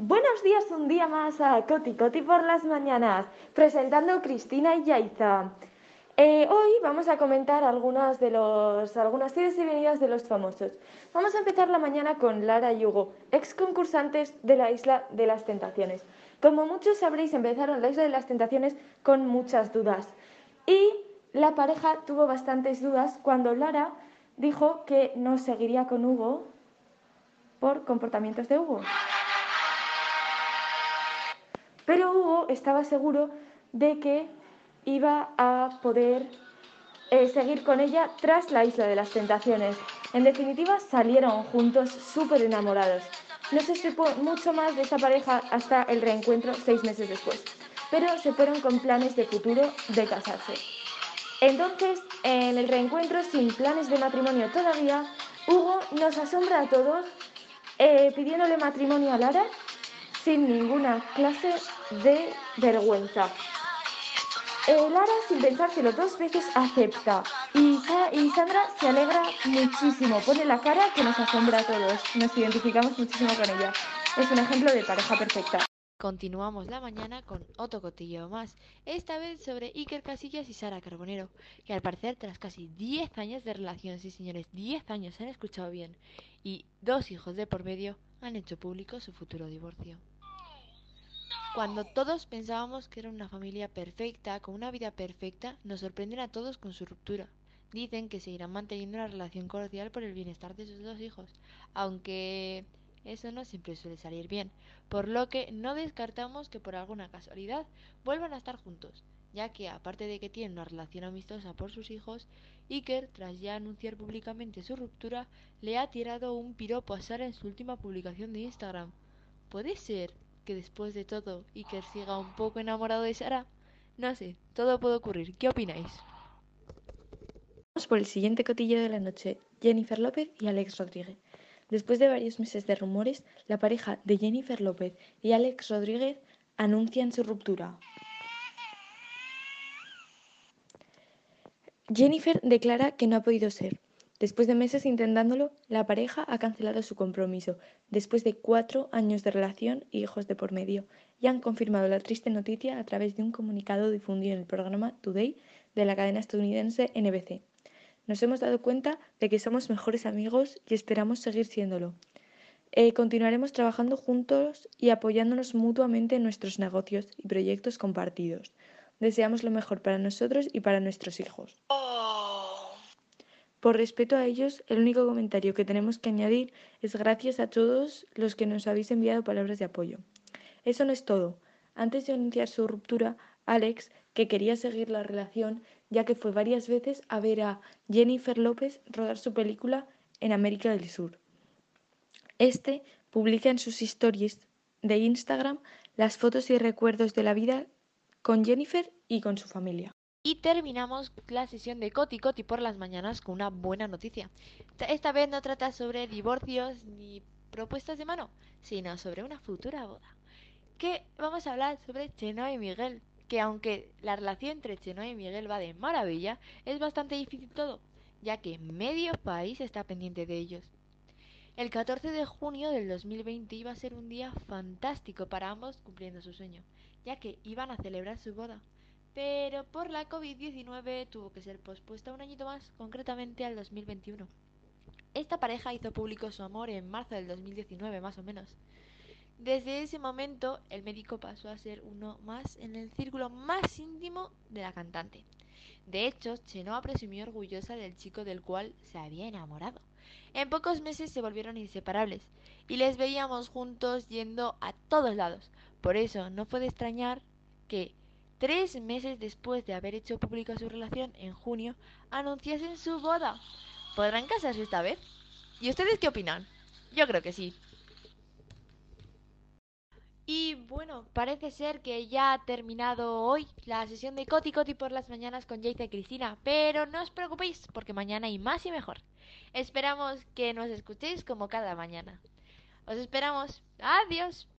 Buenos días un día más a Coti Coti por las mañanas, presentando Cristina y Yaiza. Eh, hoy vamos a comentar algunas de los, algunas idas y venidas de los famosos. Vamos a empezar la mañana con Lara y Hugo, ex concursantes de la Isla de las Tentaciones. Como muchos sabréis, empezaron la Isla de las Tentaciones con muchas dudas. Y la pareja tuvo bastantes dudas cuando Lara dijo que no seguiría con Hugo por comportamientos de Hugo. Pero Hugo estaba seguro de que iba a poder eh, seguir con ella tras la isla de las tentaciones. En definitiva, salieron juntos súper enamorados. No se supo mucho más de esa pareja hasta el reencuentro seis meses después, pero se fueron con planes de futuro de casarse. Entonces, en el reencuentro, sin planes de matrimonio todavía, Hugo nos asombra a todos eh, pidiéndole matrimonio a Lara sin ninguna clase de vergüenza. Eh, Lara, sin pensárselo dos veces, acepta. Y, y, Sandra se alegra muchísimo, pone la cara que nos asombra a todos. Nos identificamos muchísimo con ella. Es un ejemplo de pareja perfecta. Continuamos la mañana con otro cotillo más, esta vez sobre Iker Casillas y Sara Carbonero, que al parecer tras casi 10 años de relación, sí señores, 10 años, han escuchado bien, y dos hijos de por medio, han hecho público su futuro divorcio. Cuando todos pensábamos que era una familia perfecta, con una vida perfecta, nos sorprenden a todos con su ruptura. Dicen que seguirán manteniendo una relación cordial por el bienestar de sus dos hijos, aunque eso no siempre suele salir bien, por lo que no descartamos que por alguna casualidad vuelvan a estar juntos, ya que aparte de que tienen una relación amistosa por sus hijos, Iker, tras ya anunciar públicamente su ruptura, le ha tirado un piropo a Sara en su última publicación de Instagram. ¿Puede ser que después de todo Iker siga un poco enamorado de Sara? No sé, todo puede ocurrir. ¿Qué opináis? Vamos por el siguiente cotillo de la noche, Jennifer López y Alex Rodríguez. Después de varios meses de rumores, la pareja de Jennifer López y Alex Rodríguez anuncian su ruptura. Jennifer declara que no ha podido ser, Después de meses intentándolo, la pareja ha cancelado su compromiso, después de cuatro años de relación y hijos de por medio, y han confirmado la triste noticia a través de un comunicado difundido en el programa Today de la cadena estadounidense NBC. Nos hemos dado cuenta de que somos mejores amigos y esperamos seguir siéndolo. Eh, continuaremos trabajando juntos y apoyándonos mutuamente en nuestros negocios y proyectos compartidos. Deseamos lo mejor para nosotros y para nuestros hijos. Por respeto a ellos, el único comentario que tenemos que añadir es gracias a todos los que nos habéis enviado palabras de apoyo. Eso no es todo. Antes de anunciar su ruptura, Alex, que quería seguir la relación, ya que fue varias veces a ver a Jennifer López rodar su película en América del Sur. Este publica en sus stories de Instagram las fotos y recuerdos de la vida con Jennifer y con su familia. Y terminamos la sesión de Coti Coti por las mañanas con una buena noticia. Esta vez no trata sobre divorcios ni propuestas de mano, sino sobre una futura boda. Que vamos a hablar sobre Chenoa y Miguel, que aunque la relación entre Chenoa y Miguel va de maravilla, es bastante difícil todo, ya que medio país está pendiente de ellos. El 14 de junio del 2020 iba a ser un día fantástico para ambos cumpliendo su sueño, ya que iban a celebrar su boda pero por la COVID-19 tuvo que ser pospuesta un añito más, concretamente al 2021. Esta pareja hizo público su amor en marzo del 2019, más o menos. Desde ese momento, el médico pasó a ser uno más en el círculo más íntimo de la cantante. De hecho, Chenoa presumió orgullosa del chico del cual se había enamorado. En pocos meses se volvieron inseparables y les veíamos juntos yendo a todos lados. Por eso no puede extrañar que tres meses después de haber hecho pública su relación en junio, anunciasen su boda. ¿Podrán casarse esta vez? ¿Y ustedes qué opinan? Yo creo que sí. Y bueno, parece ser que ya ha terminado hoy la sesión de Coti Coti por las mañanas con Jace y Cristina, pero no os preocupéis porque mañana hay más y mejor. Esperamos que nos escuchéis como cada mañana. Os esperamos. Adiós.